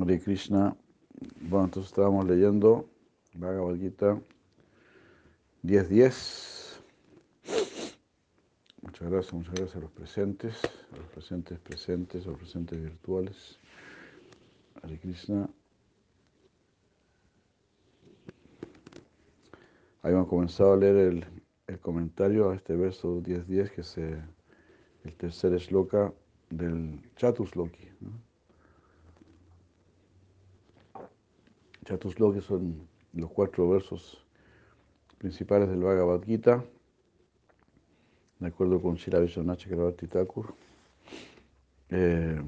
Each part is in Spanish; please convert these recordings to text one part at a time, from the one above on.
Hare Krishna. Bueno, entonces estábamos leyendo Bhagavad Gita 10.10. Muchas gracias, muchas gracias a los presentes, a los presentes presentes, a los presentes virtuales. Hare Krishna. Habíamos comenzado a leer el, el comentario a este verso 10.10, que es eh, el tercer shloka del Chatusloki. ¿no? Chatusloki son los cuatro versos principales del Bhagavad Gita, de acuerdo con Shira Vishwanath Chakravarti Thakur. Eh,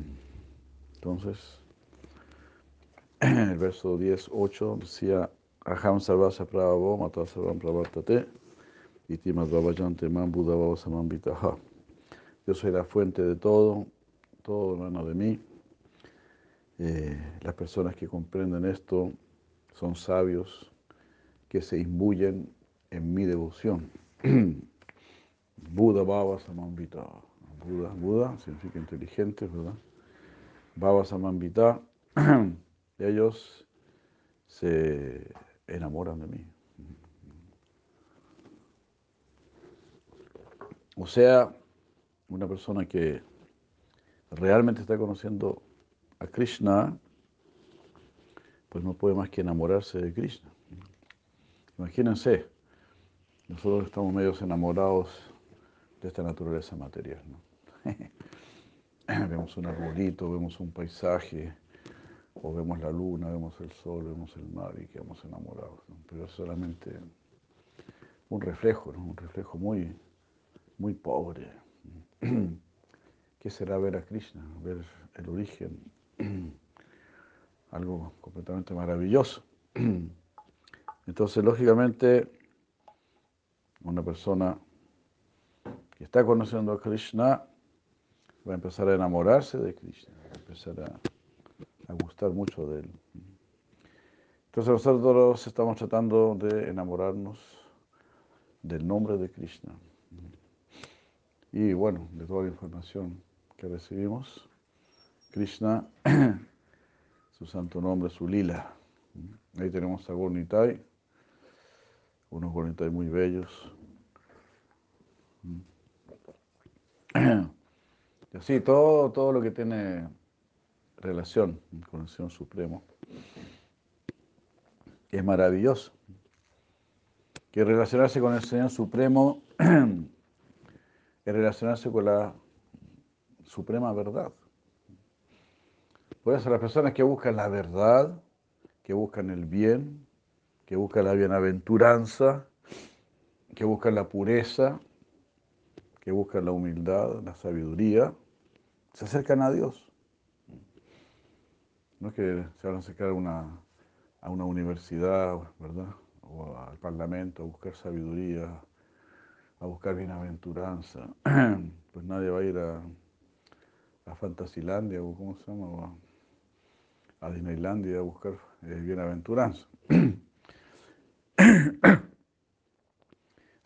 entonces, el verso 10, 8 decía, Aham sarvasa prabhavo mata sarvam iti man buddha samambitaha. Yo soy la fuente de todo, todo hermano de mí. Eh, las personas que comprenden esto son sabios que se imbuyen en mi devoción. Buda Baba Samambita. Buda, Buda significa inteligente, ¿verdad? Baba Samambita. Ellos se enamoran de mí. O sea, una persona que realmente está conociendo a Krishna, pues no puede más que enamorarse de Krishna. Imagínense, nosotros estamos medios enamorados de esta naturaleza material. ¿no? vemos un arbolito, vemos un paisaje, o vemos la luna, vemos el sol, vemos el mar y quedamos enamorados. Pero es solamente un reflejo, ¿no? un reflejo muy, muy pobre. ¿Qué será ver a Krishna? Ver el origen. Algo completamente maravilloso. Entonces, lógicamente, una persona que está conociendo a Krishna va a empezar a enamorarse de Krishna, va a empezar a, a gustar mucho de él. Entonces nosotros estamos tratando de enamorarnos del nombre de Krishna. Y bueno, de toda la información que recibimos, Krishna, su santo nombre, su lila. Ahí tenemos a Gornitai, unos Gornitai muy bellos. Y así, todo, todo lo que tiene relación con el Señor Supremo es maravilloso. Que relacionarse con el Señor Supremo es relacionarse con la suprema verdad. Por eso las personas que buscan la verdad, que buscan el bien, que buscan la bienaventuranza, que buscan la pureza, que buscan la humildad, la sabiduría, se acercan a Dios. No es que se van a acercar a una, a una universidad, ¿verdad? O al parlamento a buscar sabiduría, a buscar bienaventuranza. Pues nadie va a ir a, a Fantasilandia o cómo se llama, a, Disneylandia a buscar eh, bienaventuranza.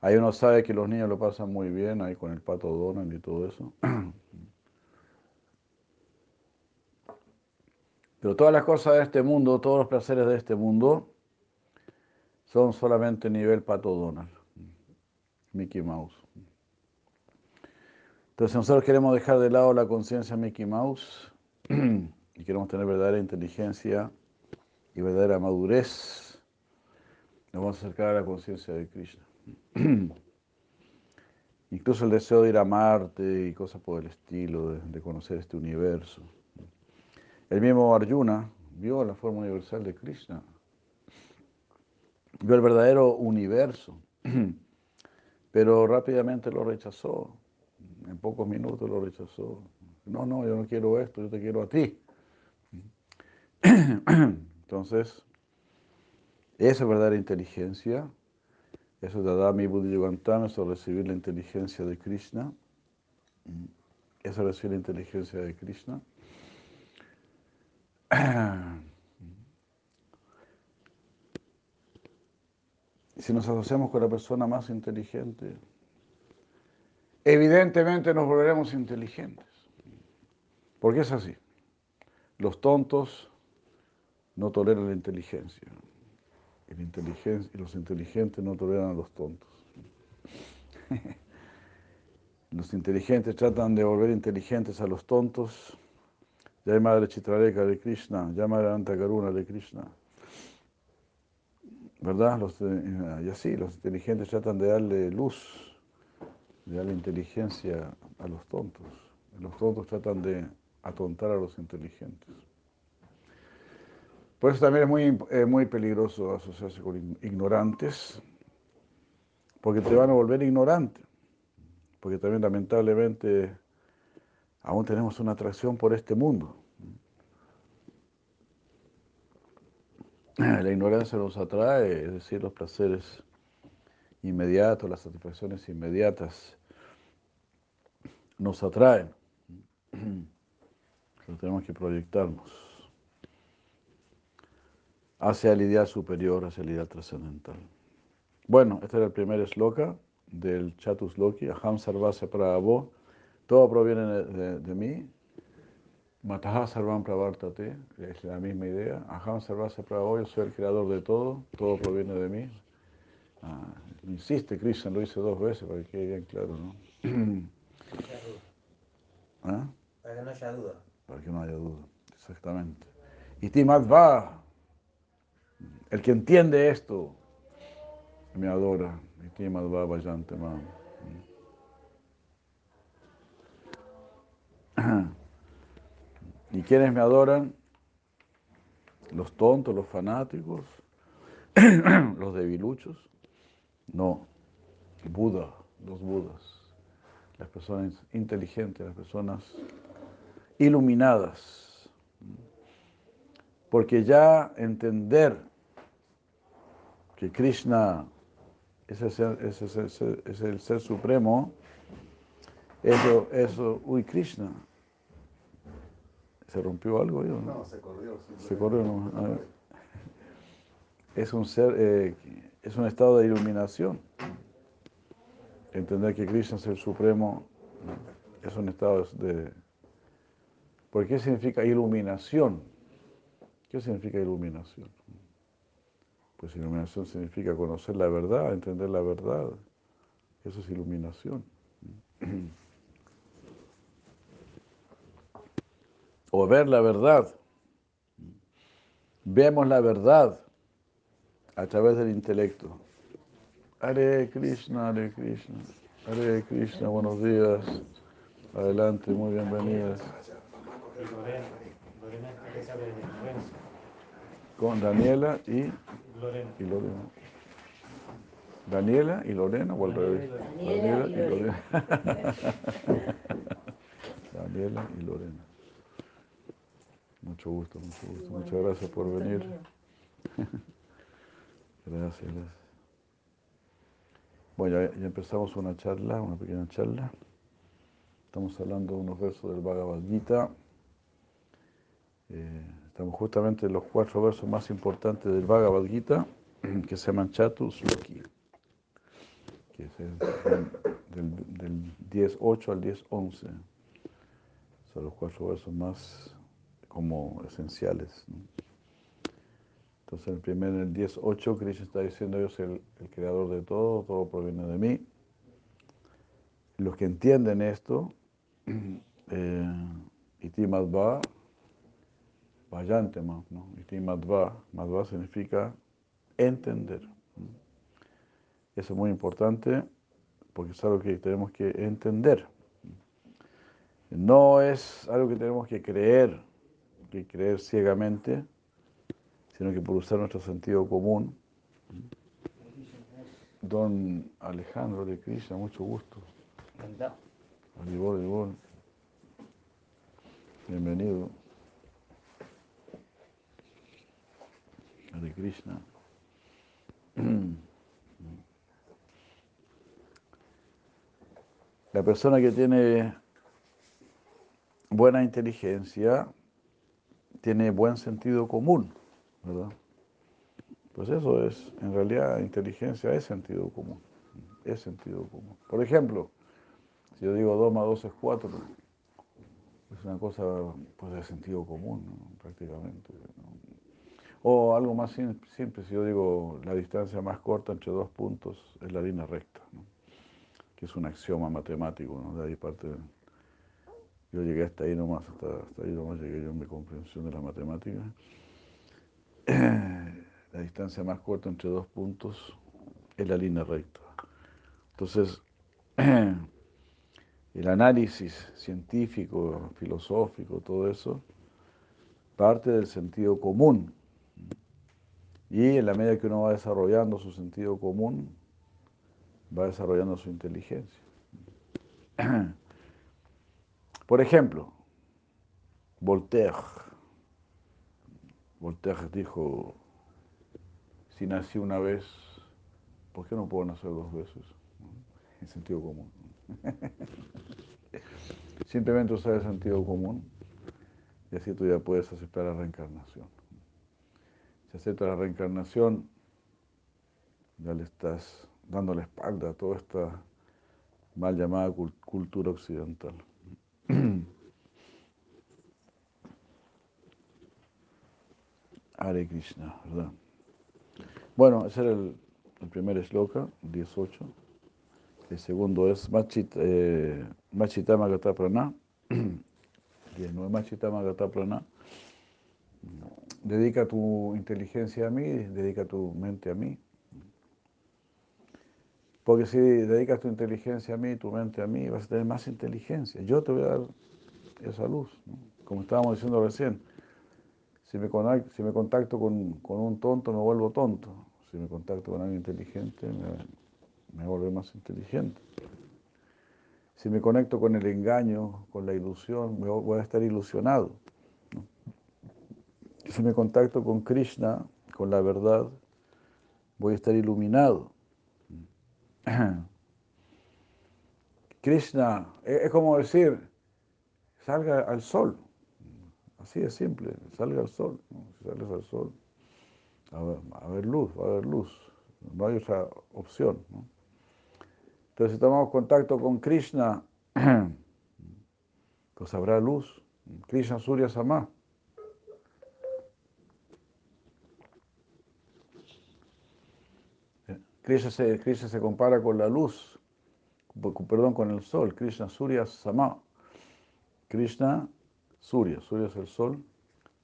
Ahí uno sabe que los niños lo pasan muy bien ahí con el pato Donald y todo eso. Pero todas las cosas de este mundo, todos los placeres de este mundo, son solamente nivel pato Donald, Mickey Mouse. Entonces nosotros queremos dejar de lado la conciencia Mickey Mouse y queremos tener verdadera inteligencia y verdadera madurez. Nos vamos a acercar a la conciencia de Krishna. Incluso el deseo de ir a Marte y cosas por el estilo, de, de conocer este universo. El mismo Arjuna vio la forma universal de Krishna, vio el verdadero universo, pero rápidamente lo rechazó, en pocos minutos lo rechazó. No, no, yo no quiero esto, yo te quiero a ti. Entonces, esa es verdadera inteligencia, eso es Dadami Buddhi Yogantama, eso es recibir la inteligencia de Krishna, eso es recibir la inteligencia de Krishna. Si nos asociamos con la persona más inteligente, evidentemente nos volveremos inteligentes. Porque es así. Los tontos no tolera la inteligencia. La inteligencia, y los inteligentes no toleran a los tontos. Los inteligentes tratan de volver inteligentes a los tontos. Ya hay Madre Chitraleka de Krishna, ya Madre Antakaruna de Krishna. ¿Verdad? Los, y así, los inteligentes tratan de darle luz, de darle inteligencia a los tontos. Los tontos tratan de atontar a los inteligentes. Por eso también es muy, muy peligroso asociarse con ignorantes, porque te van a volver ignorante. Porque también lamentablemente aún tenemos una atracción por este mundo. La ignorancia nos atrae, es decir, los placeres inmediatos, las satisfacciones inmediatas nos atraen. Entonces tenemos que proyectarnos hacia la idea superior, hacia la idea trascendental. Bueno, este era el primer sloka del Chatus Loki, Aham Sarvasya Prabhu. Todo proviene de, de, mí. Mataha Sarvam Pravartate, es la misma idea. Aham Sarvasya Prabhu, yo soy el creador de todo, todo proviene de mí. Ah, insiste, Krishna lo hice dos veces para que quede bien claro, ¿no? ¿Ah? Para que no haya duda. Para que no haya duda, exactamente. Y Timadva, el que entiende esto, me adora. ¿Y quienes me adoran? Los tontos, los fanáticos, los debiluchos. No, Buda, los Budas, las personas inteligentes, las personas iluminadas. Porque ya entender que Krishna es el, ser supremo, eso, eso, uy, Krishna, ¿se rompió algo? No, no se corrió. Se corrió, Es un ser, eh, es un estado de iluminación. Entender que Krishna es el supremo es un estado de... ¿Por qué significa iluminación? ¿Qué significa iluminación? Pues iluminación significa conocer la verdad, entender la verdad. Eso es iluminación. O ver la verdad. Vemos la verdad a través del intelecto. Hare Krishna, Hare Krishna, Hare Krishna, buenos días. Adelante, muy bienvenidas. Con Daniela y Lorena. y Lorena. Daniela y Lorena o al revés. Daniela y Lorena. Daniela y Lorena. Mucho gusto, mucho gusto. Muchas gracias por venir. Gracias, gracias. Bueno, ya, ya empezamos una charla, una pequeña charla. Estamos hablando de unos versos del Bhagavad Gita. Eh, estamos justamente en los cuatro versos más importantes del Bhagavad Gita, que se llaman Chatus Loki, que es el- del, del 10.8 al 10.11. Son los cuatro versos más como esenciales. ¿no? Entonces, el primero, en el 10.8, Krishna está diciendo, yo soy el, creador de todo, todo proviene de mí. Los que entienden esto, eh, iti madhva, vayante más, ¿no? Iti madhva, madhva significa entender. Eso es muy importante porque es algo que tenemos que entender. No es algo que tenemos que creer, que creer ciegamente, sino que por usar nuestro sentido común. Don Alejandro de Krishna, mucho gusto. Bienvenido. Hare Krishna. La persona que tiene buena inteligencia tiene buen sentido común, ¿verdad? Pues eso es, en realidad, inteligencia es sentido común, es sentido común. Por ejemplo, si yo digo 2 más 2 es 4, es una cosa pues, de sentido común, prácticamente. ¿no? O algo más simple, si yo digo la distancia más corta entre dos puntos es la línea recta, que es un axioma matemático, ¿no? de ahí parte... Yo llegué hasta ahí nomás, hasta, hasta ahí nomás llegué yo en mi comprensión de la matemática. La distancia más corta entre dos puntos es la línea recta. Entonces, el análisis científico, filosófico, todo eso, parte del sentido común. Y en la medida que uno va desarrollando su sentido común, va desarrollando su inteligencia. Por ejemplo, Voltaire. Voltaire dijo, si nací una vez, ¿por qué no puedo nacer dos veces? En sentido común. Simplemente usar el sentido común y así tú ya puedes aceptar la reencarnación. Si aceptas la reencarnación, ya le estás dando la espalda a toda esta mal llamada cultura occidental. Hare Krishna, ¿verdad? Bueno, ese era el, primer shloka, 18. El segundo es Machita, eh, Machitama Gata Prana. no es Machitama Gata Prana. Dedica tu inteligencia a mí, dedica tu mente a mí. Porque si dedicas tu inteligencia a mí, tu mente a mí, vas a tener más inteligencia. Yo te voy a dar esa luz, como estábamos diciendo recién. Si me, si me contacto con, un tonto, me vuelvo tonto. Si me contacto con alguien inteligente, me, me vuelvo más inteligente. Si me conecto con el engaño, con la ilusión, voy a estar ilusionado. Si me contacto con Krishna, con la verdad, voy a estar iluminado. Krishna, es como decir, salga al sol. Así de simple, salga al sol. Si sales al sol, a ver, luz, va a haber luz. No hay otra opción. Entonces, si tomamos contacto con Krishna, pues habrá luz. Krishna Surya Sama. Krishna se, Krishna se compara con la luz, perdón, con el sol, Krishna Surya Sama. Krishna Surya, Surya es el sol,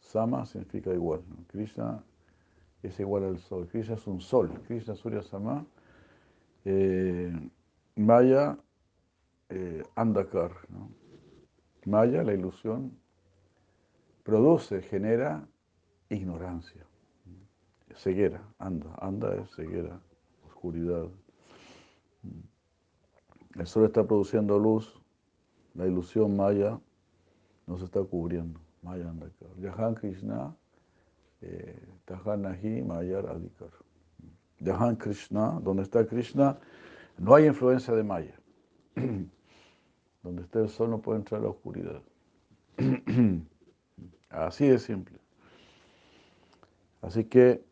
Sama significa igual. Krishna es igual al sol, Krishna es un sol, Krishna Surya Sama. Eh, Maya, eh, Andakar. Maya, la ilusión, produce, genera ignorancia, ceguera, anda, anda es ceguera oscuridad. El sol está produciendo luz, la ilusión maya nos está cubriendo. Maya Andakar. Yahan Krishna, eh, Tahan Nahi, Mayar Adikar. Yahan Krishna, donde está Krishna, no hay influencia de Maya. donde está el sol no puede entrar la oscuridad. Así de simple. Así que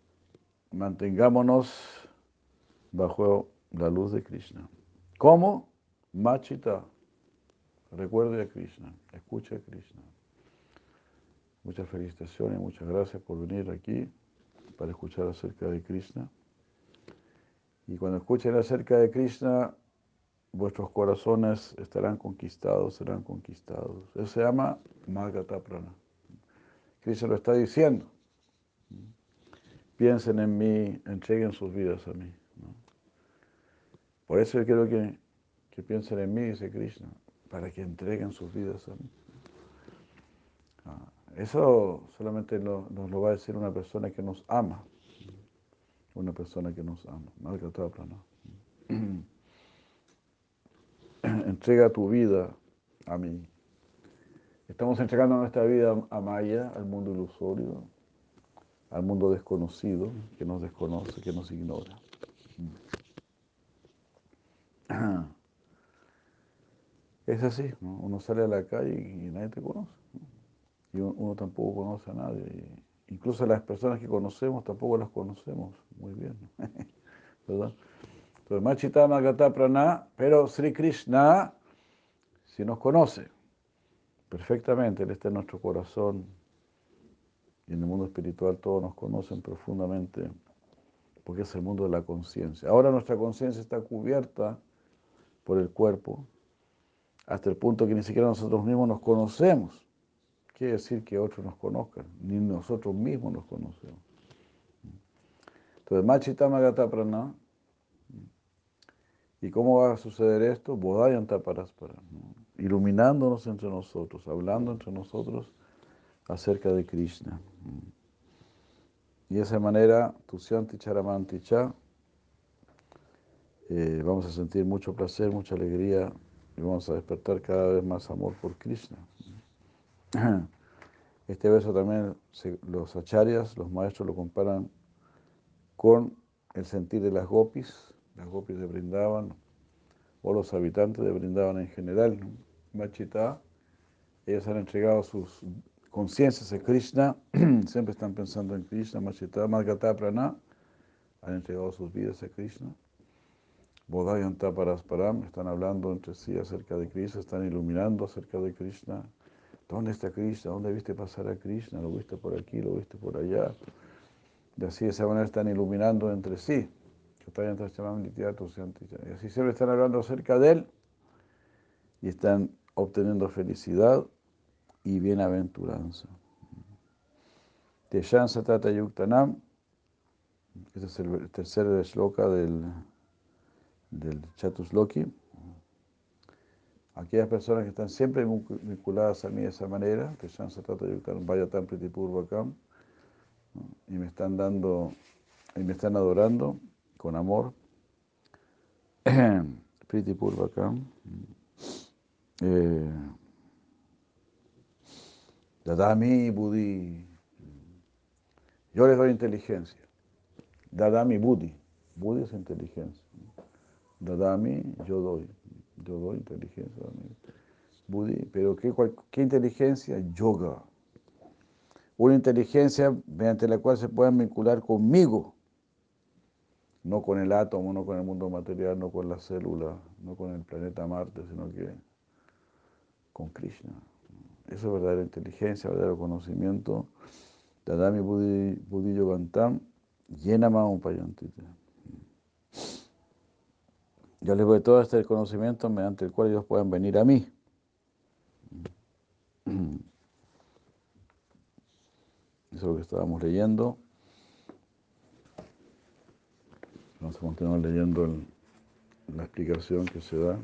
mantengámonos bajo la luz de Krishna. ¿Cómo? Machita. Recuerde a Krishna, escuche a Krishna. Muchas felicitaciones, muchas gracias por venir aquí para escuchar acerca de Krishna. Y cuando escuchen acerca de Krishna, vuestros corazones estarán conquistados, serán conquistados. Eso se llama Magata Prana. Krishna lo está diciendo. Piensen en mí, entreguen sus vidas a mí. Por eso yo quiero que, que piensen en mí, dice Krishna, para que entreguen sus vidas a mí. Ah, eso solamente nos lo va a decir una persona que nos ama. Una persona que nos ama. Entrega tu vida a mí. Estamos entregando nuestra vida a Maya, al mundo ilusorio, al mundo desconocido, que nos desconoce, que nos ignora. Es así, uno sale a la calle y nadie te conoce. Y uno tampoco conoce a nadie. Incluso las personas que conocemos tampoco las conocemos muy bien. ¿Verdad? Entonces, Machitama Gata Prana, pero Sri Krishna si nos conoce perfectamente, Él está en nuestro corazón, Y en el mundo espiritual todos nos conocen profundamente porque es el mundo de la conciencia. Ahora nuestra conciencia está cubierta por el cuerpo hasta el punto que ni siquiera nosotros mismos nos conocemos. Quiere decir que otros nos conozcan, ni nosotros mismos nos conocemos. Entonces, Machitama Prana. ¿Y cómo va a suceder esto? Bodhayanta Paraspara. Iluminándonos entre nosotros, hablando entre nosotros acerca de Krishna. Y de esa manera, Tusyanti Charamanti Cha, eh, vamos a sentir mucho placer, mucha alegría y vamos a despertar cada vez más amor por Krishna. Este verso también los acharyas, los maestros lo comparan con el sentir de las gopis, las gopis de Brindavan, o los habitantes de Brindavan en general. Machita, ellos han entregado sus conciencias a Krishna, siempre están pensando en Krishna, Machita, Margata Prana, han entregado sus vidas a Krishna. Bodhayanta Parasparam, están hablando entre sí acerca de Krishna, están iluminando acerca de Krishna. ¿Dónde está Krishna? ¿Dónde viste pasar a Krishna? ¿Lo viste por aquí? ¿Lo viste por allá? Y así de esa manera están iluminando entre sí. Y así siempre están hablando acerca de él y están obteniendo felicidad y bienaventuranza. Teshan Satata Yuktanam, este es el tercer shloka del, del Chatusloki. Aquellas personas que están siempre vinculadas a mí de esa manera, Teshan Satata Yuktanam, Vayatam Pritipurvakam, y me están dando, y me están adorando con amor. Priti Purvakam. Dadami Budi. Yo les doy inteligencia. Dadami Budi. Budi es inteligencia. Dadami, yo doy. Yo doy inteligencia. Budi. Pero ¿qué, ¿qué inteligencia? Yoga una inteligencia mediante la cual se puedan vincular conmigo, no con el átomo, no con el mundo material, no con la célula, no con el planeta Marte, sino que con Krishna. Eso es verdadera inteligencia, verdadero conocimiento. Dadami Buddhi, Buddhi Yogantam, Yenama Upayantite. Yo les doy todo este conocimiento mediante el cual ellos puedan venir a mí. Eso es lo que estábamos leyendo. Vamos a continuar leyendo la explicación que se da.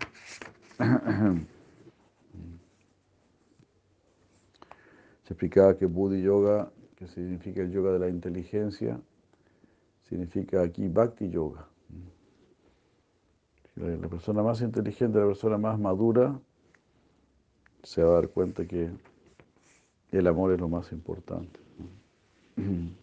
Se explicaba que Buddhi Yoga, que significa el yoga de la inteligencia, significa aquí Bhakti Yoga. La persona más inteligente, la persona más madura, se va a dar cuenta que el amor es lo más importante.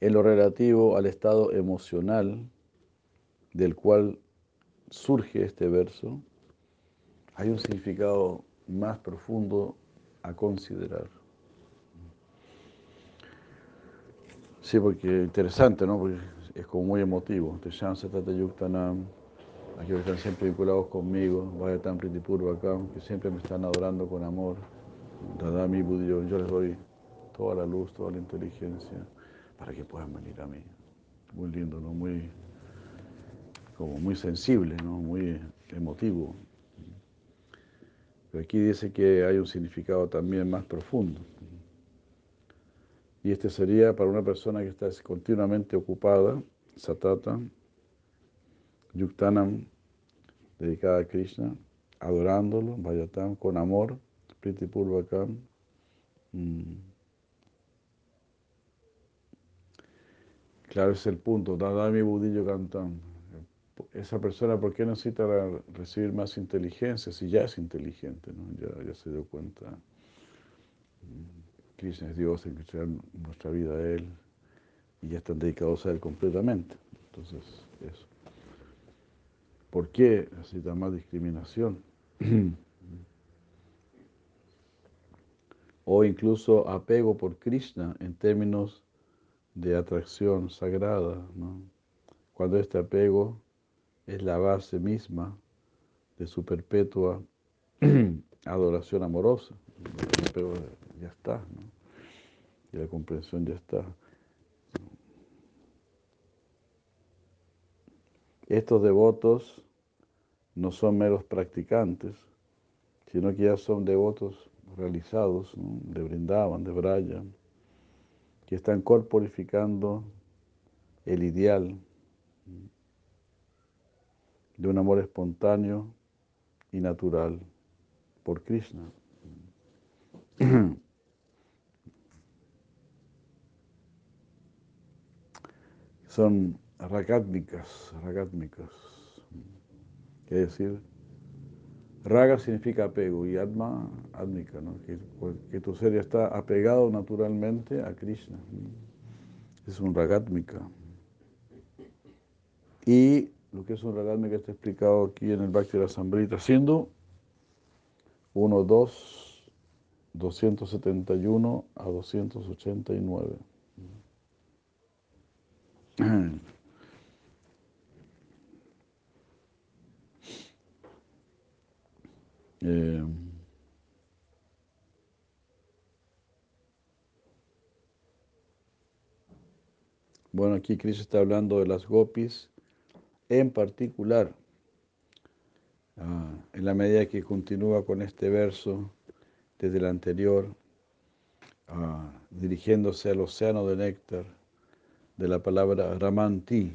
En lo relativo al estado emocional del cual surge este verso, hay un significado más profundo a considerar. Sí, porque interesante, ¿no? Porque es como muy emotivo. Te llaman Satata Yuktanam, aquellos que están siempre vinculados conmigo, Vaya Tan acá, que siempre me están adorando con amor. Dadami Budio, yo les doy toda la luz, toda la inteligencia para que puedan venir a mí. Muy lindo, ¿no? Muy, como muy sensible, ¿no? Muy emotivo. Aquí dice que hay un significado también más profundo. Y este sería para una persona que está continuamente ocupada, satata, yuktanam, dedicada a Krishna, adorándolo, vayatam, con amor, priti purvakam. Mm. Claro, ese es el punto. Dadami budillo cantam. Esa persona, ¿por qué necesita recibir más inteligencia si ya es inteligente? ¿no? Ya, ya se dio cuenta. Krishna es Dios, hay que nuestra vida a Él y ya están dedicados a Él completamente. Entonces, eso. ¿Por qué necesita más discriminación? o incluso apego por Krishna en términos de atracción sagrada, ¿no? cuando este apego es la base misma de su perpetua adoración amorosa. Apego ya está, ¿no? y la comprensión ya está. Estos devotos no son meros practicantes, sino que ya son devotos realizados, de Brindavan, de Braya, que están corporificando el ideal de un amor espontáneo y natural por Krishna. Son ragatmikas, ragatmikas. Quiere decir, raga significa apego y atma, atmika, ¿no? que, tu ser está apegado naturalmente a Krishna. Es un ragatmika. Y lo que es un ragatmika está explicado aquí en el Bhakti de la Sambrita, siendo 1, 2, 271 a 289. Eh, bueno, aquí Cristo está hablando de las gopis en particular, ah, en la medida que continúa con este verso desde el anterior, ah, dirigiéndose al océano de néctar de la palabra Ramanti,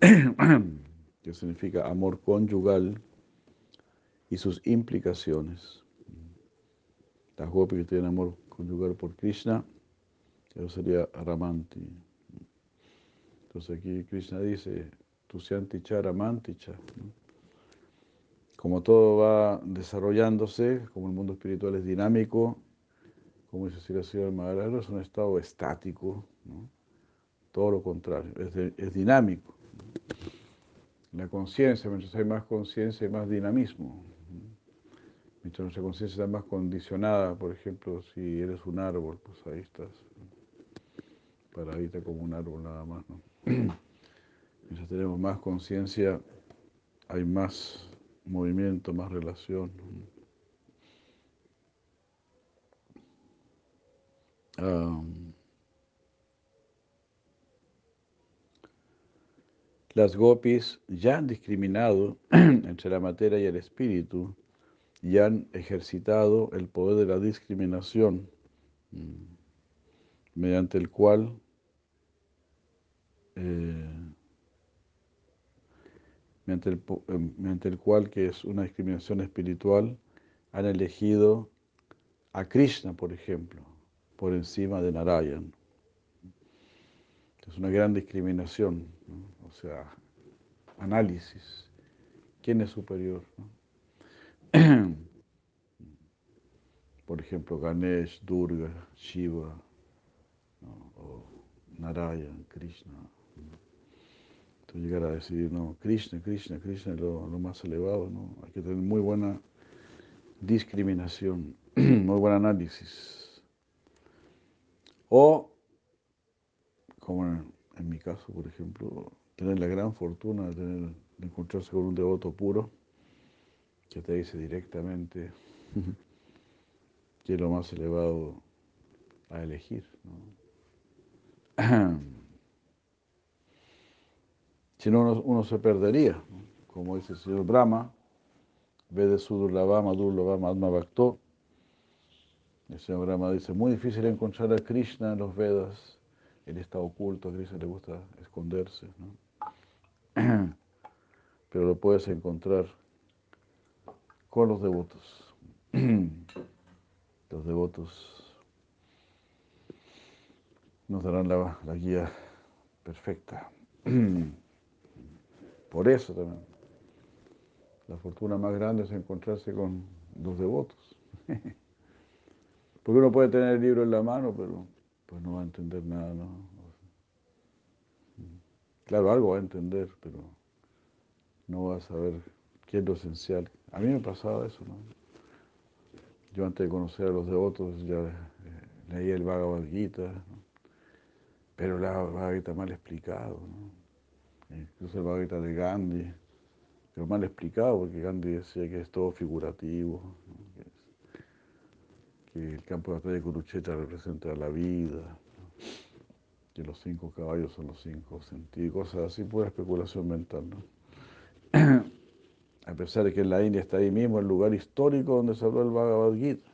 que significa amor conyugal y sus implicaciones. Las gopis que tienen amor conyugal por Krishna, eso sería Ramanti. Entonces aquí Krishna dice, Tusyanticha Ramanticha. Como todo va desarrollándose, como el mundo espiritual es dinámico, como dice la Señora Maharaj, es un estado estático, todo lo contrario, es, es dinámico. La conciencia, mientras hay más conciencia, hay más dinamismo. Mientras nuestra conciencia está más condicionada, por ejemplo, si eres un árbol, pues ahí estás, paradita como un árbol nada más. ¿no? Mientras tenemos más conciencia, hay más movimiento, más relación. las gopis ya han discriminado entre la materia y el espíritu y han ejercitado el poder de la discriminación, mm, mediante el cual eh, mediante, el, eh, mediante el cual, que es una discriminación espiritual, han elegido a Krishna, por ejemplo, por encima de Narayan. Es una gran discriminación, o sea, análisis. ¿Quién es superior? Por ejemplo, Ganesh, Durga, Shiva, o Narayan, Krishna. Llegar a decidir, no, Krishna, Krishna, Krishna es lo, más elevado, ¿no? Hay que tener muy buena discriminación, muy buen análisis. O, como en, mi caso, por ejemplo, tener la gran fortuna de, tener, de encontrarse con un devoto puro que te dice directamente que es lo más elevado a elegir. si no, uno, se perdería, como dice el señor Brahma, Vede Sudurlavama, Durlavama, Atma Bhakto. El señor Brahma dice, muy difícil encontrar a Krishna en los Vedas, él está oculto, a Krishna le gusta esconderse, pero lo puedes encontrar con los devotos. Los devotos nos darán la, guía perfecta. Por eso también, la fortuna más grande es encontrarse con los devotos. Porque uno puede tener el libro en la mano, pero pues no va a entender nada, ¿no? Claro, algo va a entender, pero no va a saber qué es lo esencial. A mí me pasaba eso, ¿no? Yo antes de conocer a los devotos ya eh, leía el Bhagavad Gita, pero la Bhagavad Gita mal explicado, ¿no? Incluso el Bhagavad de Gandhi, pero mal explicado porque Gandhi decía que es todo figurativo, que, el campo de batalla de Kurukshetra representa la vida, que los cinco caballos son los cinco sentidos, cosas así, pura especulación mental. A pesar de que en la India está ahí mismo el lugar histórico donde se habló el Bhagavad Gita.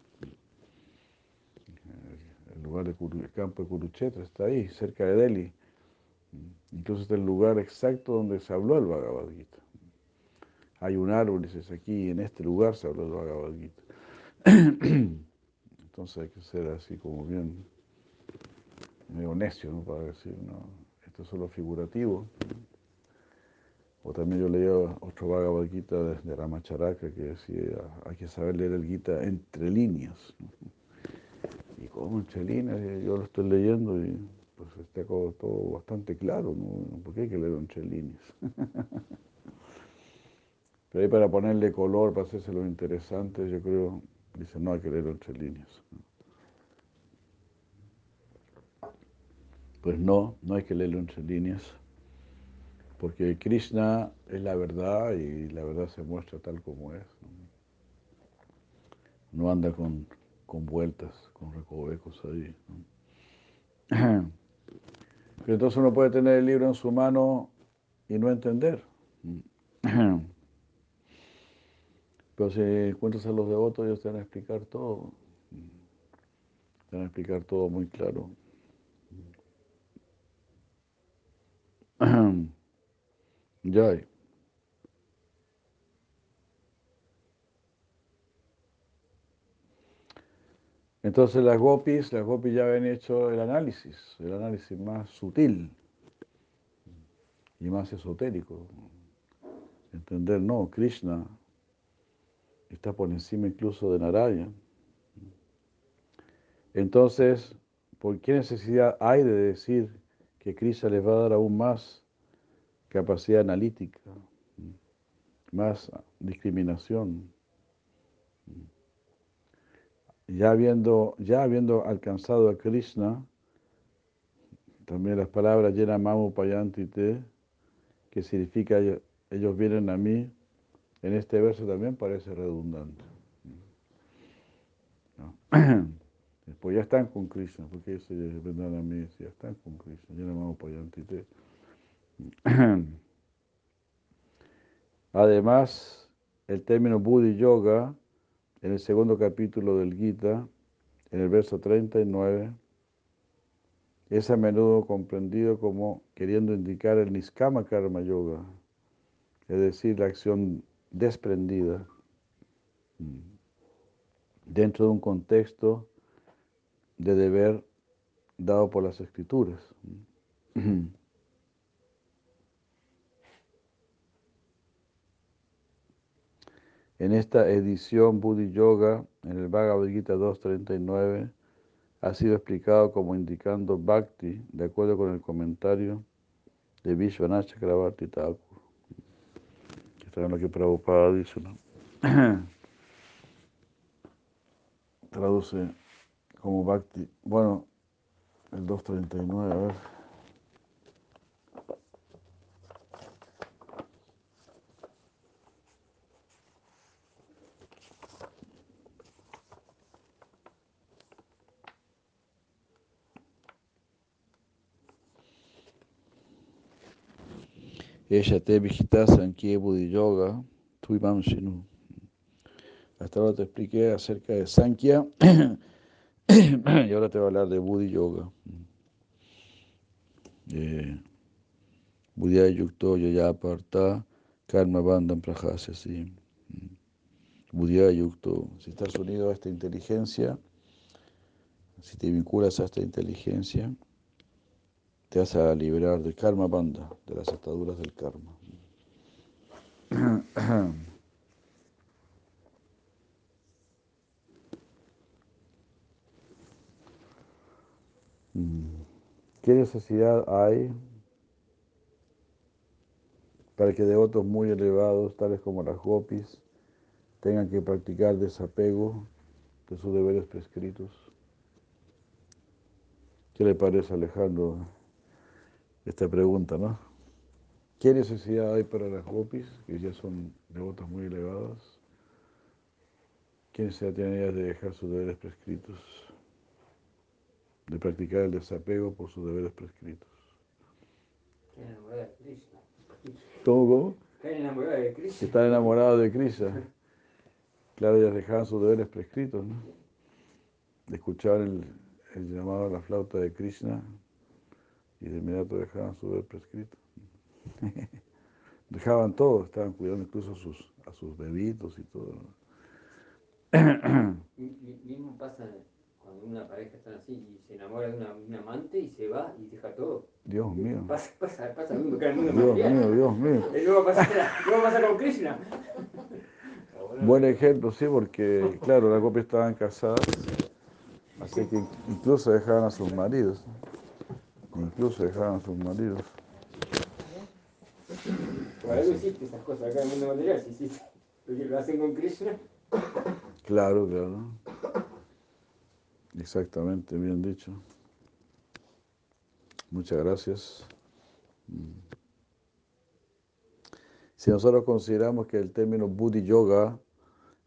El lugar del campo de Kurukshetra está ahí, cerca de Delhi. Incluso está el lugar exacto donde se habló el Bhagavad Gita. Hay un árbol, dices aquí, en este lugar se habló el Bhagavad. Entonces hay que ser así como bien medio necio, ¿no? Para decir, no, esto es solo figurativo. O también yo leía otro Bhagavad Gita de, de Ramacharaka que decía, hay que saber leer el Gita entre líneas. Y como entre líneas, yo lo estoy leyendo y pues está todo, bastante claro, ¿no? ¿Por qué hay que leer entre líneas? Pero ahí para ponerle color, para hacerse lo interesante, yo creo, dice, no hay que leer entre líneas. Pues no, no hay que leerlo entre líneas, porque Krishna es la verdad y la verdad se muestra tal como es. No, anda con, con, vueltas, con recovecos ahí. Pero entonces uno puede tener el libro en su mano y no entender. Pero si encuentras a los devotos, ellos te van a explicar todo. Te van a explicar todo muy claro. Ya. Entonces las gopis, las gopis ya habían hecho el análisis, el análisis más sutil y más esotérico. Entender, no, Krishna está por encima incluso de Narayana. Entonces, ¿por qué necesidad hay de decir que Krishna les va a dar aún más capacidad analítica, más discriminación? Ya habiendo, ya habiendo alcanzado a Krishna, también las palabras llena mamu payantite, que significa ellos vienen a mí, en este verso también parece redundante. Después ya están con Krishna, porque ellos se vendrán a mí, ya están con Krishna, ya no Payantite. Además, el término Buddhi Yoga, en el segundo capítulo del Gita, en el verso 39, es a menudo comprendido como queriendo indicar el Niskama Karma Yoga, es decir, la acción desprendida mm, dentro de un contexto de deber dado por las escrituras. En esta edición Buddhi Yoga, en el Bhagavad Gita 2.39, ha sido explicado como indicando Bhakti, de acuerdo con el comentario de Vishwanath Chakravarti Thakur. Esto es lo que Prabhupada dice, ¿no? Traduce como Bhakti. Bueno, el 239, a ver. Ella te Sankhya Buddhi Yoga, Tuimam Shinu. Hasta ahora te expliqué acerca de Sankhya y ahora te voy a hablar de Buddhi Yoga. Eh, Buddhya Yukto Karma Bandam Prajasya, sí. Buddhya Yukto, si estás unido a esta inteligencia, si te vinculas a esta inteligencia, te vas a liberar del karma banda, de las ataduras del karma. ¿Qué necesidad hay para que devotos muy elevados, tales como las gopis, tengan que practicar desapego de sus deberes prescritos? ¿Qué le parece, Alejandro? Esta pregunta, ¿no? ¿Qué necesidad hay para las gopis, que ya son devotas muy elevadas? ¿Qué necesidad tienen ellas de dejar sus deberes prescritos? De practicar el desapego por sus deberes prescritos. Están enamoradas de Krishna. ¿Cómo, cómo? Están enamoradas de Krishna. Están enamorados de Krishna. Claro, ellas dejaban sus deberes prescritos, ¿no? De escuchar el, el llamado a la flauta de Krishna y de inmediato dejaban su deber prescrito. Dejaban todo, estaban cuidando incluso a sus, a sus bebitos y todo. mismo pasa cuando una pareja está así y se enamora de una, un amante y se va y deja todo. Dios mío, Pasa, pasa, pasa en el mundo Dios material. mío, Dios mío. Y luego pasa, luego pasa con Krishna. Buen ejemplo, sí, porque claro, las copias estaban casadas, así que incluso dejaban a sus maridos. Incluso dejaban a sus maridos. Por algo hiciste esas cosas acá en el mundo material, si hiciste. Porque lo hacen con Krishna. Claro, claro. Exactamente, bien dicho. Muchas gracias. Mm. Si nosotros consideramos que el término Buddhi Yoga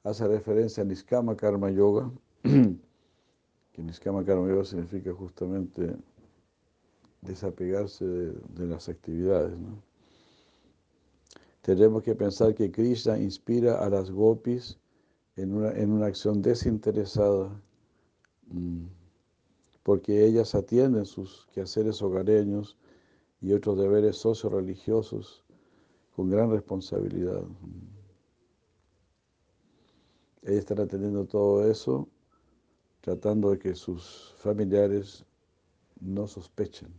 hace referencia a Niskama Karma Yoga, que Niskama Karma Yoga significa justamente desapegarse de, las actividades. Tenemos que pensar que Krishna inspira a las gopis en una, en una acción desinteresada, mm, porque ellas atienden sus quehaceres hogareños y otros deberes socio-religiosos con gran responsabilidad. Ellas están atendiendo todo eso, tratando de que sus familiares no sospechen.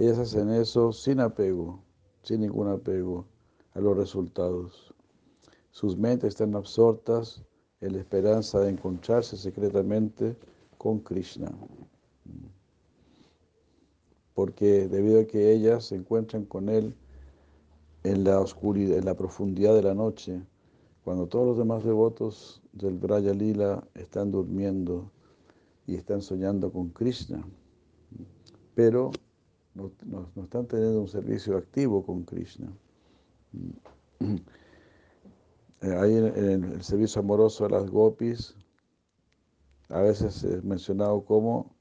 Ellas hacen eso sin apego, sin ningún apego a los resultados. Sus mentes están absortas en la esperanza de encontrarse secretamente con Krishna. Porque debido a que ellas se encuentran con Él en la oscuridad, en la profundidad de la noche, cuando todos los demás devotos del Braya Lila están durmiendo y están soñando con Krishna, pero no, están teniendo un servicio activo con Krishna. Eh, Ahí en, el servicio amoroso de las gopis, a veces es mencionado como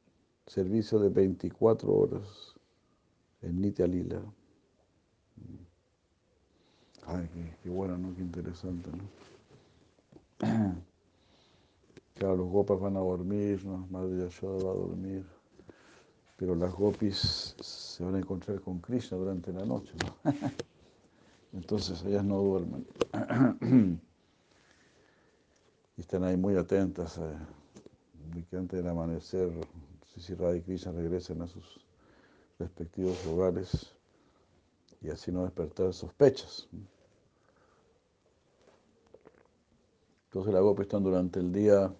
servicio de 24 horas en Nitya Lila. Ay, qué, qué bueno, ¿no? Qué interesante, ¿no? Claro, los gopas van a dormir, ¿no? Madre Yashoda va a dormir, pero las gopis se van a encontrar con Krishna durante la noche, ¿no? Entonces ellas no duermen. Y están ahí muy atentas, eh, de que antes del amanecer, Sisi Radha y Krishna regresen a sus respectivos hogares y así no despertar sospechas. Entonces las gopis están durante el día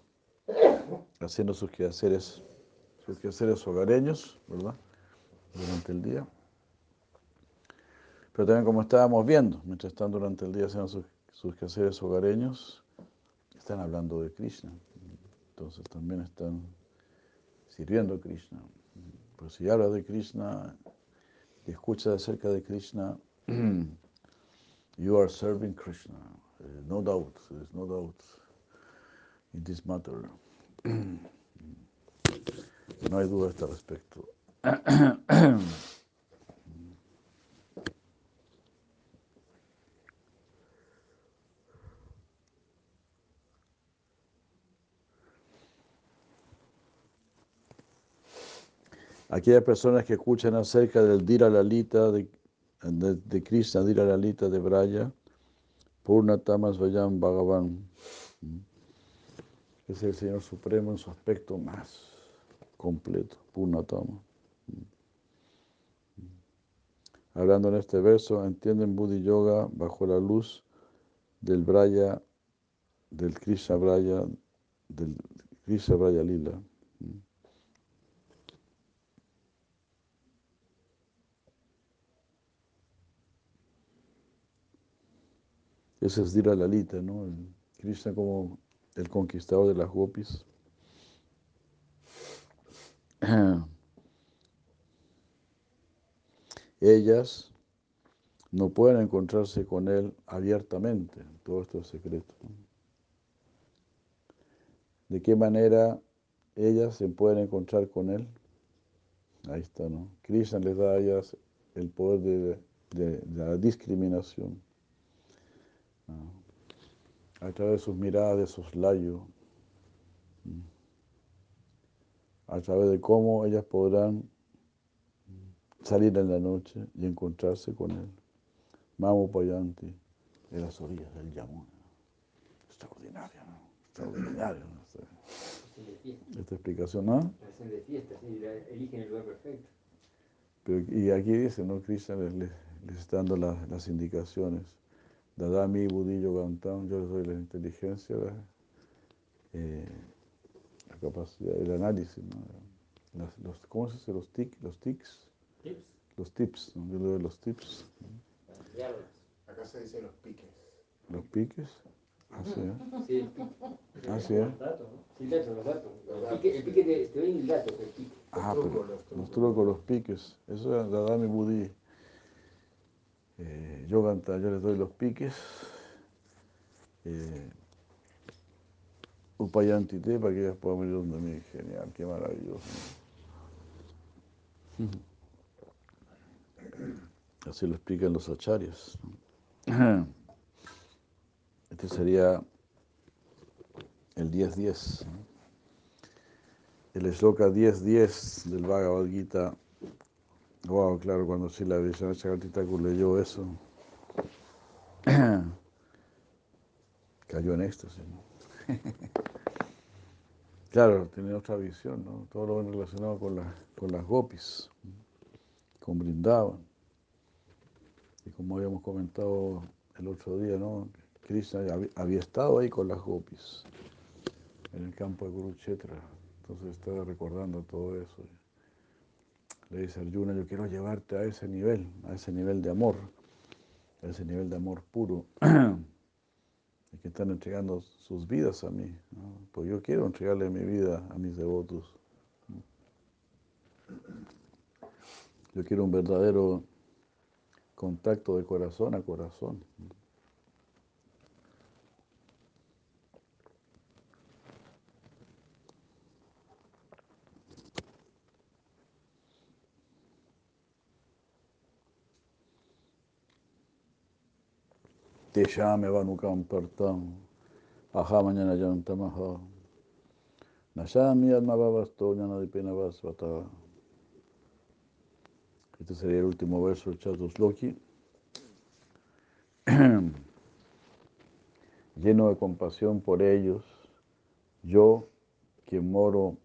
haciendo sus quehaceres, quehaceres hogareños, ¿verdad? Durante el día. Pero también como estábamos viendo, mientras están durante el día haciendo sus, sus quehaceres hogareños, están hablando de Krishna. Entonces también están sirviendo a Krishna. Pero si hablas de Krishna y escuchas acerca de Krishna, you are serving Krishna. Eh, no doubt, there's no doubt in this matter. No hay duda a este respecto. Aquellas personas que escuchan acerca del Dira Lalita, de, de, Krishna, Dira Lalita de Braya, Purnatama Svayam Bhagavan, es el Señor Supremo en su aspecto más completo, Purnatama. Hablando en este verso, entienden Buddhi Yoga bajo la luz del Braya, del Krishna Braya, del Krishna Braya Lila. Ese es Dira Lalita, ¿no? El Krishna como el conquistador de las gopis. Ellas no pueden encontrarse con Él abiertamente. Todo esto es secreto. ¿De qué manera ellas se pueden encontrar con Él? Ahí está, ¿no? Krishna les da a ellas el poder de, la discriminación. A través de sus miradas de soslayo. A través de cómo ellas podrán salir en la noche y encontrarse con Él. Mamo Payanti, en las orillas del Yamuna. Extraordinario, ¿no? Extraordinario. ¿no? Esta explicación, ¿no? de fiesta, sí, eligen el lugar perfecto. Pero, y aquí dice, ¿no? Krishna les, está dando las indicaciones. Dadami, Budillo, Gantam, yo les doy la inteligencia, eh, la capacidad, el análisis, ¿no? los, ¿Cómo se dice? Los, tic, los tics. Tips. Los tips, ¿no? yo le doy los tips. Acá se dice los piques. ¿Los piques? Así es. Sí, Así es. Sí, los datos. El pique, el pique te, te doy el dato, el pique. Ah, pero los trucos, los piques. Eso es Dadami Budí. Eh, yo canta, yo les doy los piques. Eh, Upayantite para que ellas puedan venir donde mí. Genial, qué maravilloso. Así lo explican los acharyas. Este sería el 10-10. El sloka 10-10 del Bhagavad Gita. Wow, claro, cuando sí la Vishnu Chakartitaku leyó eso, cayó en éxtasis. claro, tenía otra visión, ¿no? Todo lo relacionado con, con las gopis, con brindaban. Y como habíamos comentado el otro día, ¿no? Krishna había estado ahí con las gopis en el campo de Kurukshetra. Entonces estaba recordando todo eso. Le dice Arjuna, yo quiero llevarte a ese nivel, a ese nivel de amor, a ese nivel de amor puro, y que están entregando sus vidas a mí. Pues yo quiero entregarle mi vida a mis devotos. Yo quiero un verdadero contacto de corazón a corazón. Teshameva partam ahamanyana yantamaha Nashami admavasto yanadipena vasvata Este sería el último verso del Chatusloki. Lleno de compasión por ellos, yo, quien moro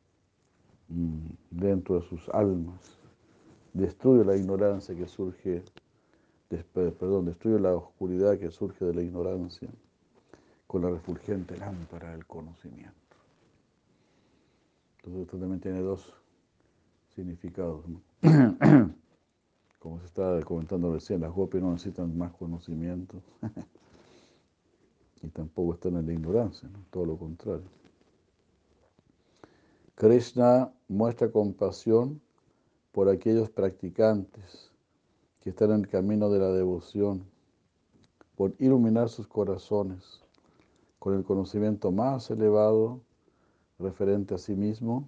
mm, dentro de sus almas, destruyo la ignorancia que surge perdón, destruye la oscuridad que surge de la ignorancia con la refulgente lámpara del conocimiento. Entonces esto también tiene dos significados. Como se está comentando recién, las gopis no necesitan más conocimiento y tampoco están en la ignorancia, todo lo contrario. Krishna muestra compasión por aquellos practicantes que están en el camino de la devoción, por iluminar sus corazones con el conocimiento más elevado referente a sí mismo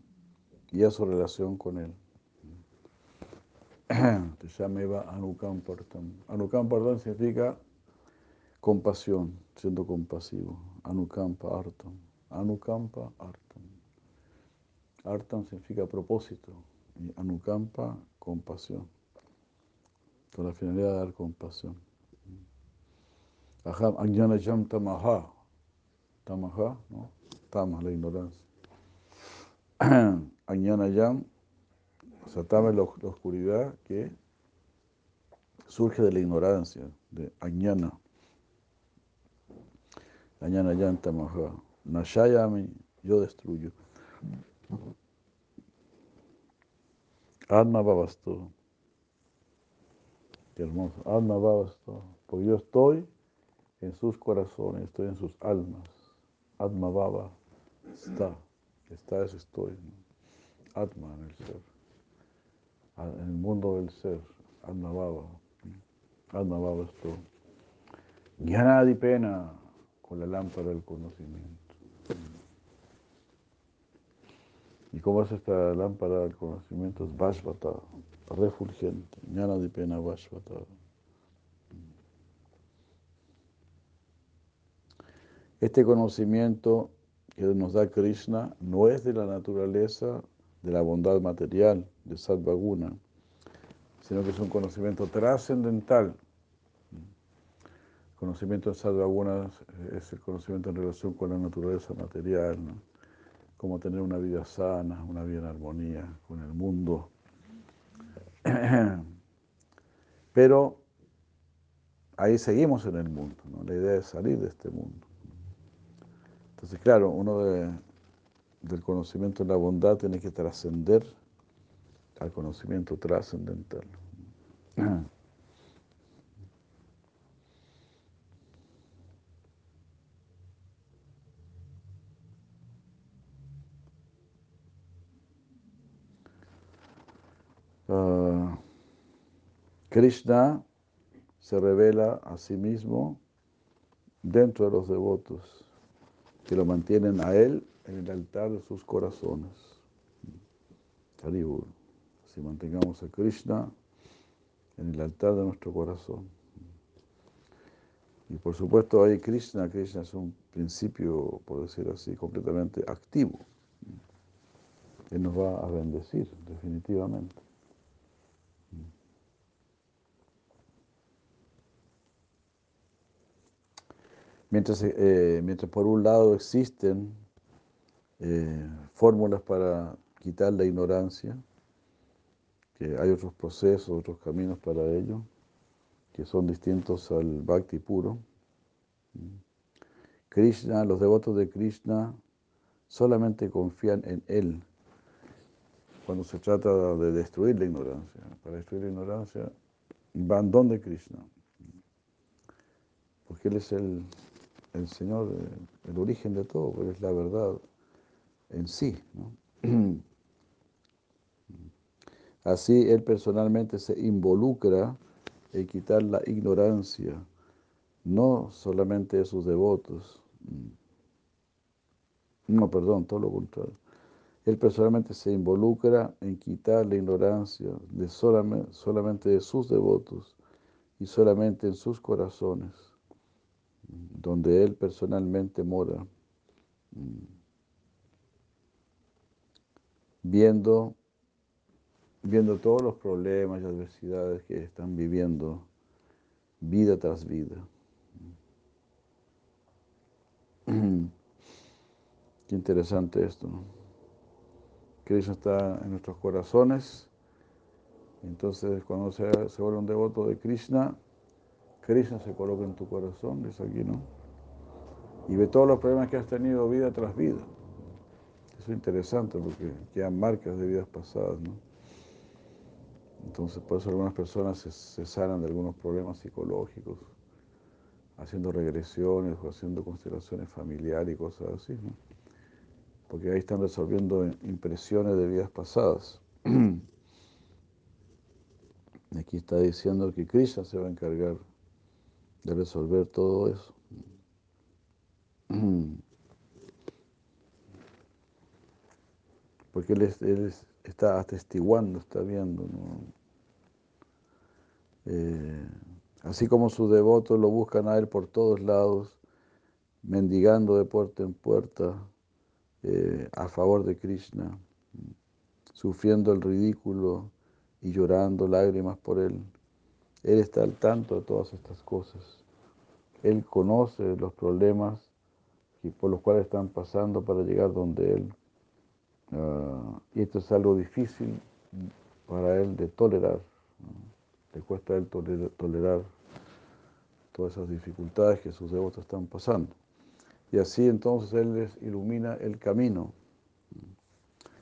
y a su relación con él. Te llama Anukampartam. Anukampartam significa compasión, siendo compasivo. Anukampa Artam. Anukampa Artam. Artam significa propósito Anukampa compasión con la finalidad de dar compasión. Aham Ajnana Yam Tamaha. Tamaha, ¿no? Tama, la ignorancia. Ajnana Yam, o sea, Tama es la, oscuridad que surge de la ignorancia, de Ajnana. Ajnana Yam Tamaha. Nashayami, yo destruyo. Atma Babasto. Hermoso. Alma Bhavasta. Porque yo estoy en sus corazones, estoy en sus almas. Atma Baba está. Está es estoy. Atma en el ser. En el mundo del ser. Admabhava. Admabhava es todo. Jnanadipena, con la lámpara del conocimiento. ¿Y cómo es esta lámpara del conocimiento? Es Vashvata, refulgente. Jnanadipena Vashvata. Este conocimiento que nos da Krishna no es de la naturaleza de la bondad material, de Sadvaguna, sino que es un conocimiento trascendental. Conocimiento de Sadvaguna es el conocimiento en relación con la naturaleza material, ¿no? cómo tener una vida sana, una vida en armonía con el mundo. Pero ahí seguimos en el mundo, ¿no? la idea es salir de este mundo. Entonces, claro, uno del conocimiento de la bondad tiene que trascender al conocimiento trascendental. Uh, Krishna se revela a sí mismo dentro de los devotos que lo mantienen a Él en el altar de sus corazones. Haribur. Si mantengamos a Krishna en el altar de nuestro corazón. Y por supuesto ahí Krishna, Krishna es un principio, por decir así, completamente activo. Él nos va a bendecir, definitivamente. Mientras, eh, mientras por un lado existen eh, fórmulas para quitar la ignorancia, que hay otros procesos, otros caminos para ello, que son distintos al bhakti puro. Krishna, los devotos de Krishna solamente confían en Él cuando se trata de destruir la ignorancia. Para destruir la ignorancia van donde Krishna, porque Él es el, el Señor, eh, el origen de todo, pero es la verdad en sí. Así Él personalmente se involucra en quitar la ignorancia, no solamente de sus devotos. No, perdón, todo lo contrario. Él personalmente se involucra en quitar la ignorancia de solamente, solamente de sus devotos y solamente en sus corazones donde Él personalmente mora, mm, viendo, viendo todos los problemas y adversidades que están viviendo vida tras vida. Qué interesante esto. ¿no? Krishna está en nuestros corazones. Entonces, cuando se, se vuelve un devoto de Krishna, Krishna se coloca en tu corazón, dice aquí, ¿no? Y ve todos los problemas que has tenido vida tras vida. Eso es interesante porque quedan marcas de vidas pasadas, ¿no? Entonces, por eso algunas personas se, sanan de algunos problemas psicológicos, haciendo regresiones o haciendo constelaciones familiares y cosas así, ¿no? Porque ahí están resolviendo impresiones de vidas pasadas. Aquí está diciendo que Krishna se va a encargar de resolver todo eso. Porque él, está atestiguando, está viendo. Eh, así como sus devotos lo buscan a él por todos lados, mendigando de puerta en puerta eh, a favor de Krishna, sufriendo el ridículo y llorando lágrimas por él. Él está al tanto de todas estas cosas. Él conoce los problemas por los cuales están pasando para llegar donde Él. Ah, y esto es algo difícil para Él de tolerar. Le cuesta a Él tolerar, todas esas dificultades que sus devotos están pasando. Y así entonces Él les ilumina el camino,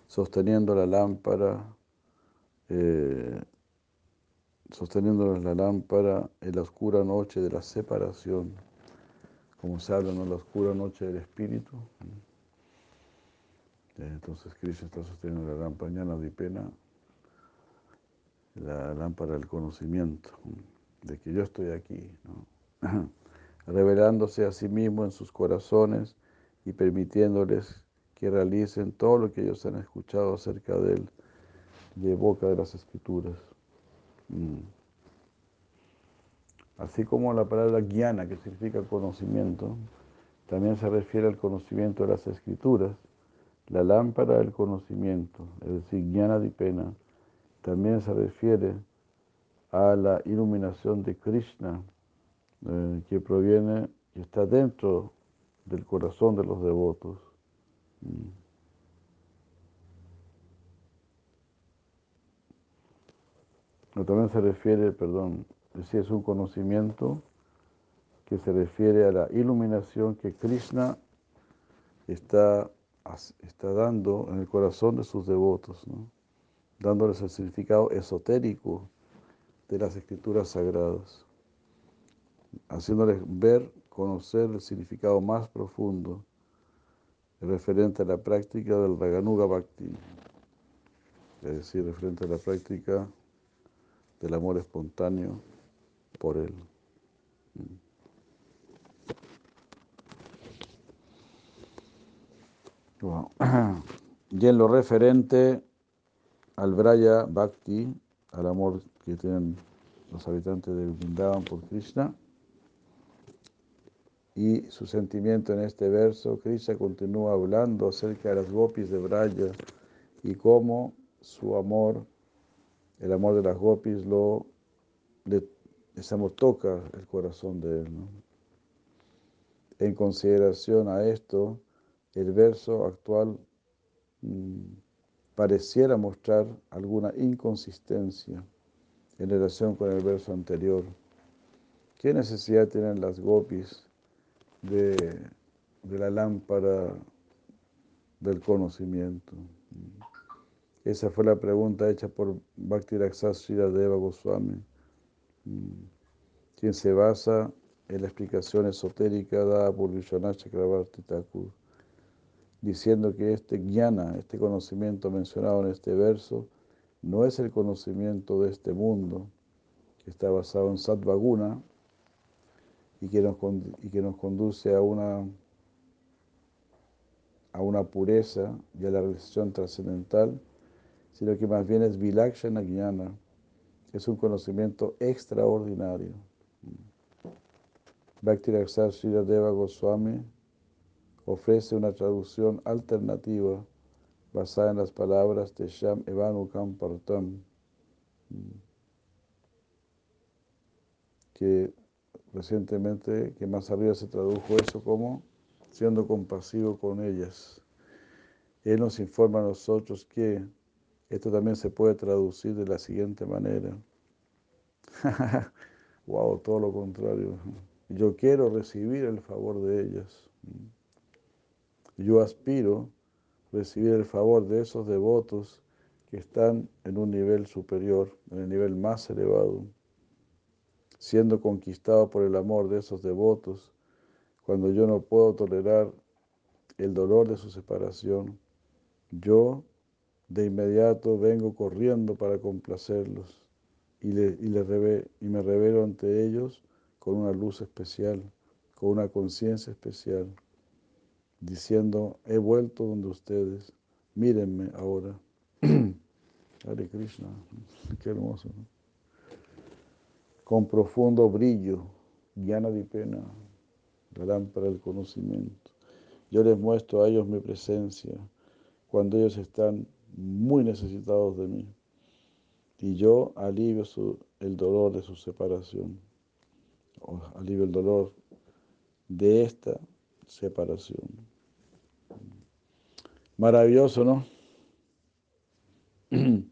sosteniendo la lámpara eh, sosteniéndonos la lámpara en la oscura noche de la separación, como se habla en la oscura noche del espíritu. Entonces Cristo está sosteniendo la lámpara, ñana de pena, la lámpara del conocimiento, de que yo estoy aquí, revelándose a sí mismo en sus corazones y permitiéndoles que realicen todo lo que ellos han escuchado acerca de él de boca de las escrituras. Mm. Así como la palabra guiana, que significa conocimiento, también se refiere al conocimiento de las escrituras, la lámpara del conocimiento, es decir, guiana de pena, también se refiere a la iluminación de Krishna, eh, que proviene, que está dentro del corazón de los devotos. Mm. También se refiere, perdón, si es un conocimiento que se refiere a la iluminación que Krishna está, está dando en el corazón de sus devotos, dándoles el significado esotérico de las escrituras sagradas, haciéndoles ver, conocer el significado más profundo referente a la práctica del Raganuga Bhakti, es decir, referente a la práctica del amor espontáneo por Él. Y en lo referente al Braya Bhakti, al amor que tienen los habitantes de Vrindavan por Krishna, y su sentimiento en este verso, Krishna continúa hablando acerca de las gopis de Braya y cómo su amor, el amor de las gopis, lo, ese amor toca el corazón de él. En consideración a esto, el verso actual mm, pareciera mostrar alguna inconsistencia en relación con el verso anterior. ¿Qué necesidad tienen las gopis de, la lámpara del conocimiento. Esa fue la pregunta hecha por Bhakti Raksasya Deva Goswami, quien se basa en la explicación esotérica dada por Vishwanath Chakravarti Thakur, diciendo que este jnana, este conocimiento mencionado en este verso, no es el conocimiento de este mundo, que está basado en Satvaguna, y que nos, y que nos conduce a una, a una pureza y a la realización trascendental, sino que más bien es Vilakshana Jnana, es un conocimiento extraordinario. Bhakti Deva Goswami ofrece una traducción alternativa basada en las palabras de Sham Evanukam Partam, que recientemente, que más arriba se tradujo eso como siendo compasivo con ellas. Él nos informa a nosotros que esto también se puede traducir de la siguiente manera. wow, todo lo contrario. Yo quiero recibir el favor de ellas. Yo aspiro recibir el favor de esos devotos que están en un nivel superior, en el nivel más elevado siendo conquistado por el amor de esos devotos, cuando yo no puedo tolerar el dolor de su separación, yo de inmediato vengo corriendo para complacerlos y, le, y, me revelo ante ellos con una luz especial, con una conciencia especial, diciendo, he vuelto donde ustedes, mírenme ahora. Hare Krishna, qué hermoso con profundo brillo, llena de pena, la lámpara del conocimiento. Yo les muestro a ellos mi presencia cuando ellos están muy necesitados de mí. Y yo alivio el dolor de su separación, o alivio el dolor de esta separación. Maravilloso, ¿no?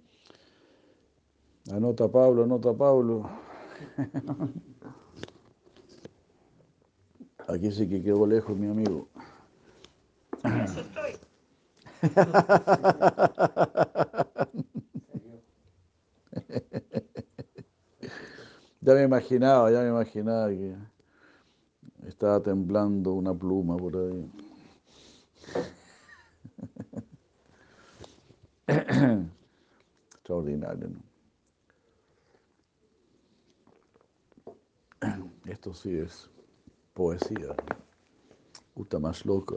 Anota Pablo, anota Pablo. Aquí sí que quedó lejos mi amigo. Eso estoy. ya me imaginaba, ya me imaginaba que estaba temblando una pluma por ahí. Extraordinario, ¿no? Esto sí es poesía, Uta más loca.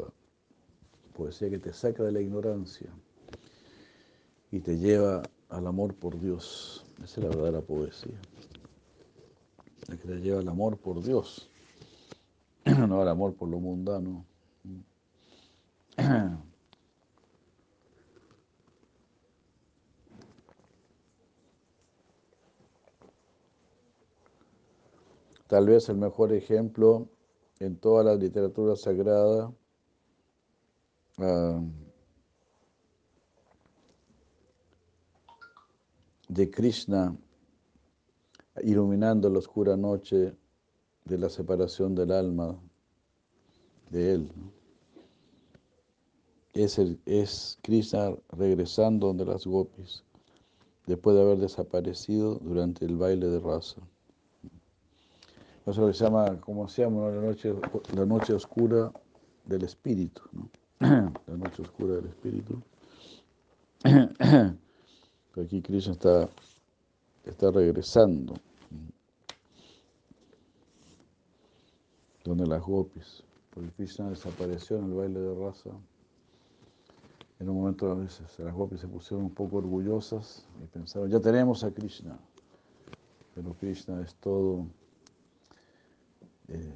Poesía que te saca de la ignorancia y te lleva al amor por Dios. Esa es la verdadera poesía. La que te lleva al amor por Dios, no al amor por lo mundano. Tal vez el mejor ejemplo en toda la literatura sagrada uh, de Krishna iluminando la oscura noche de la separación del alma de él. Es, el, es Krishna regresando donde las gopis, después de haber desaparecido durante el baile de raza. Eso es lo se llama, como se llama, la noche, la noche oscura del espíritu. la noche oscura del espíritu. aquí Krishna está, está regresando. Donde las gopis. Porque Krishna desapareció en el baile de raza. En un momento las gopis se pusieron un poco orgullosas y pensaron, ya tenemos a Krishna. Pero Krishna es todo, eh,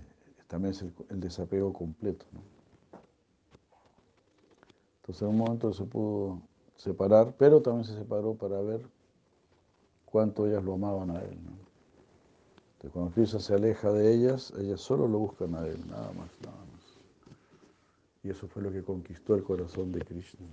también es el, desapego completo. Entonces en un momento se pudo separar, pero también se separó para ver cuánto ellas lo amaban a él. Entonces, cuando Krishna se aleja de ellas, ellas solo lo buscan a él, nada más, nada más. Y eso fue lo que conquistó el corazón de Krishna.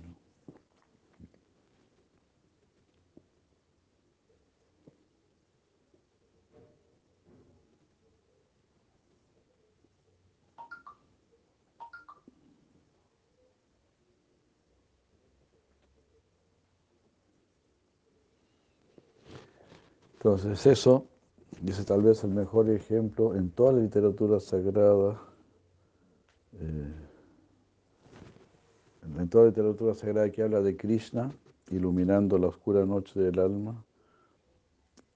Entonces eso, dice tal vez el mejor ejemplo en toda la literatura sagrada, eh, en toda la literatura sagrada que habla de Krishna, iluminando la oscura noche del alma,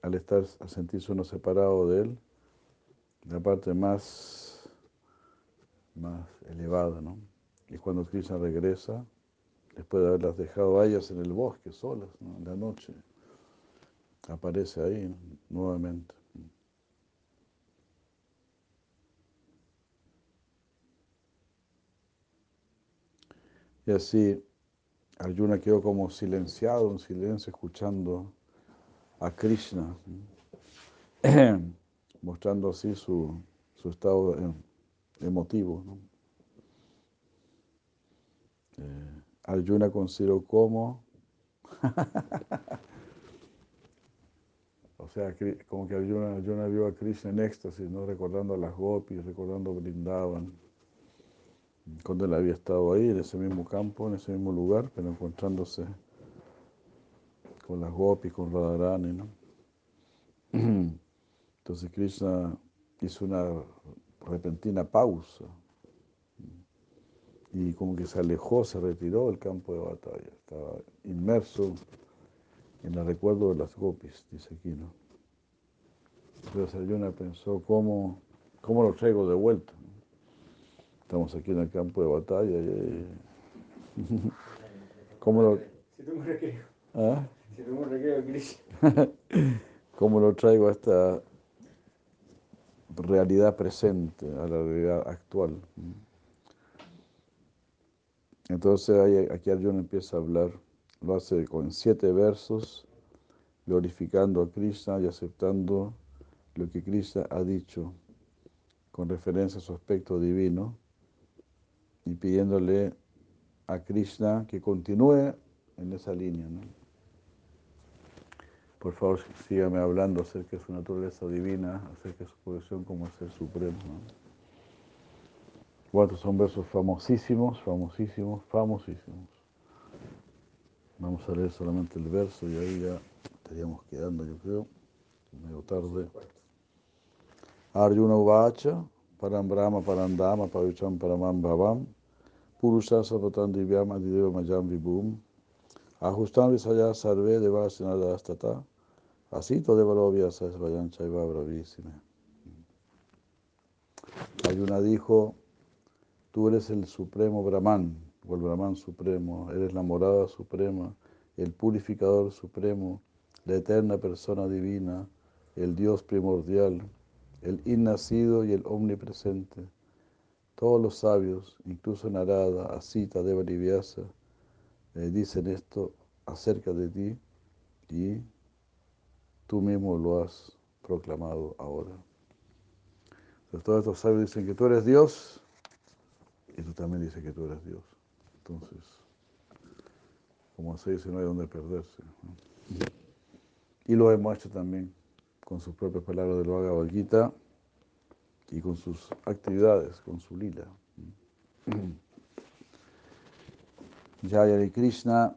al estar, a sentirse uno separado de él, la parte más, más elevada, ¿no? Y cuando Krishna regresa, después de haberlas dejado a ellas en el bosque solas, en la noche aparece ahí nuevamente. Y así Arjuna quedó como silenciado, en silencio, escuchando a Krishna, mostrando así su, estado emotivo. Eh, Arjuna consideró como O sea, como que Arjuna, vio a Krishna en éxtasis, ¿no? recordando a las gopis, recordando Brindavan. Cuando él había estado ahí, en ese mismo campo, en ese mismo lugar, pero encontrándose con las gopis, con Radharani. ¿no? Entonces Krishna hizo una repentina pausa y como que se alejó, se retiró del campo de batalla. Estaba inmerso en el recuerdo de las gopis, dice aquí, ¿no? Entonces Arjuna pensó, ¿cómo, ¿cómo lo traigo de vuelta? Estamos aquí en el campo de batalla y... ¿Cómo lo... Si tengo un recreo. ¿Ah? Si recreo, ¿Cómo lo traigo a esta realidad presente, a la realidad actual? Entonces aquí Arjuna empieza a hablar lo hace con siete versos, glorificando a Krishna y aceptando lo que Krishna ha dicho con referencia a su aspecto divino y pidiéndole a Krishna que continúe en esa línea. Por favor, sígame hablando acerca de su naturaleza divina, acerca de su posición como ser supremo. Cuatro son versos famosísimos, famosísimos, famosísimos. Vamos a leer solamente el verso y ahí ya estaríamos quedando, yo creo, medio tarde. Arjuna Uvacha, Param Brahma, Param Dama, Pavicham Paramam Bhavam, Purusha Sapatan Divyam Adideva Majam Vibhum, Ajustam Visaya Sarve Devasina Astata, Asito Devalovya Sasvayan Chaiva Bravísime. Ayuna dijo, tú eres el supremo Brahman, o el Brahman supremo, eres la morada suprema, el purificador supremo, la eterna persona divina, el Dios primordial, el innacido y el omnipresente. Todos los sabios, incluso Narada, Asita, Deva y Vyasa, eh, dicen esto acerca de ti y tú mismo lo has proclamado ahora. Entonces, todos estos sabios dicen que tú eres Dios y tú también dices que tú eres Dios. Entonces, como se dice, no hay donde perderse. Y lo hecho también con sus propias palabras del Bhagavad Gita y con sus actividades, con su lila. Jaya Krishna,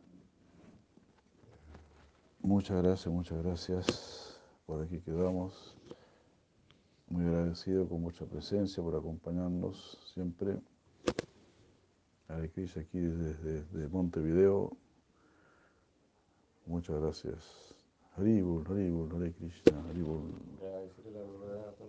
muchas gracias, muchas gracias. Por aquí quedamos. Muy agradecido con mucha presencia por acompañarnos siempre. Hare Krishna aquí desde, Montevideo. Muchas gracias. Haribul, Haribul, Hare Krishna, Haribul.